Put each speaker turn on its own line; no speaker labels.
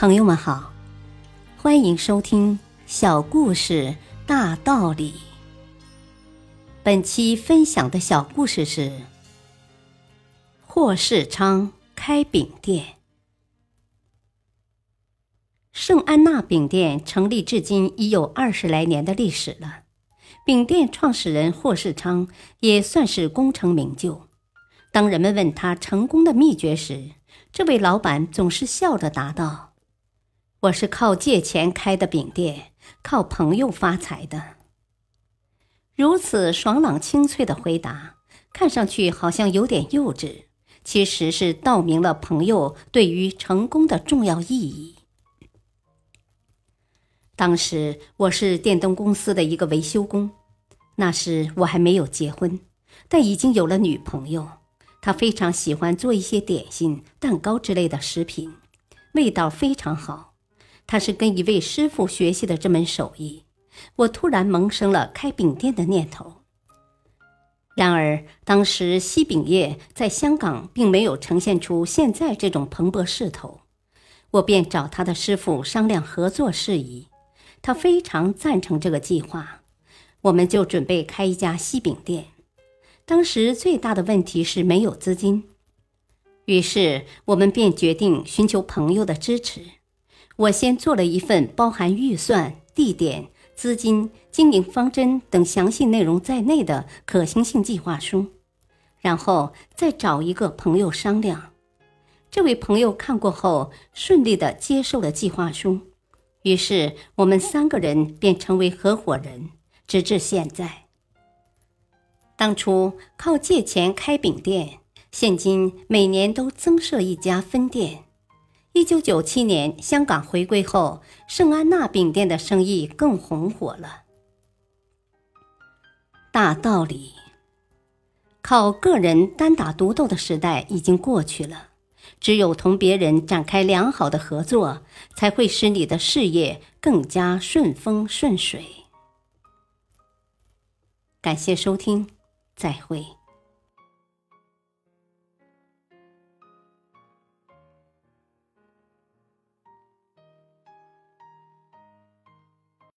朋友们好，欢迎收听《小故事大道理》。本期分享的小故事是：霍世昌开饼店。圣安娜饼店成立至今已有二十来年的历史了。饼店创始人霍世昌也算是功成名就。当人们问他成功的秘诀时，这位老板总是笑着答道：“我是靠借钱开的饼店，靠朋友发财的。”如此爽朗清脆的回答，看上去好像有点幼稚，其实是道明了朋友对于成功的重要意义。当时我是电灯公司的一个维修工，那时我还没有结婚，但已经有了女朋友。她非常喜欢做一些点心、蛋糕之类的食品，味道非常好。他是跟一位师傅学习的这门手艺。我突然萌生了开饼店的念头。然而，当时西饼业在香港并没有呈现出现在这种蓬勃势头，我便找他的师傅商量合作事宜。他非常赞成这个计划，我们就准备开一家西饼店。当时最大的问题是没有资金，于是我们便决定寻求朋友的支持。我先做了一份包含预算、地点、资金、经营方针等详细内容在内的可行性计划书，然后再找一个朋友商量。这位朋友看过后，顺利的接受了计划书。于是我们三个人便成为合伙人，直至现在。当初靠借钱开饼店，现今每年都增设一家分店。一九九七年香港回归后，圣安娜饼店的生意更红火了。大道理，靠个人单打独斗的时代已经过去了。只有同别人展开良好的合作，才会使你的事业更加顺风顺水。感谢收听，再会。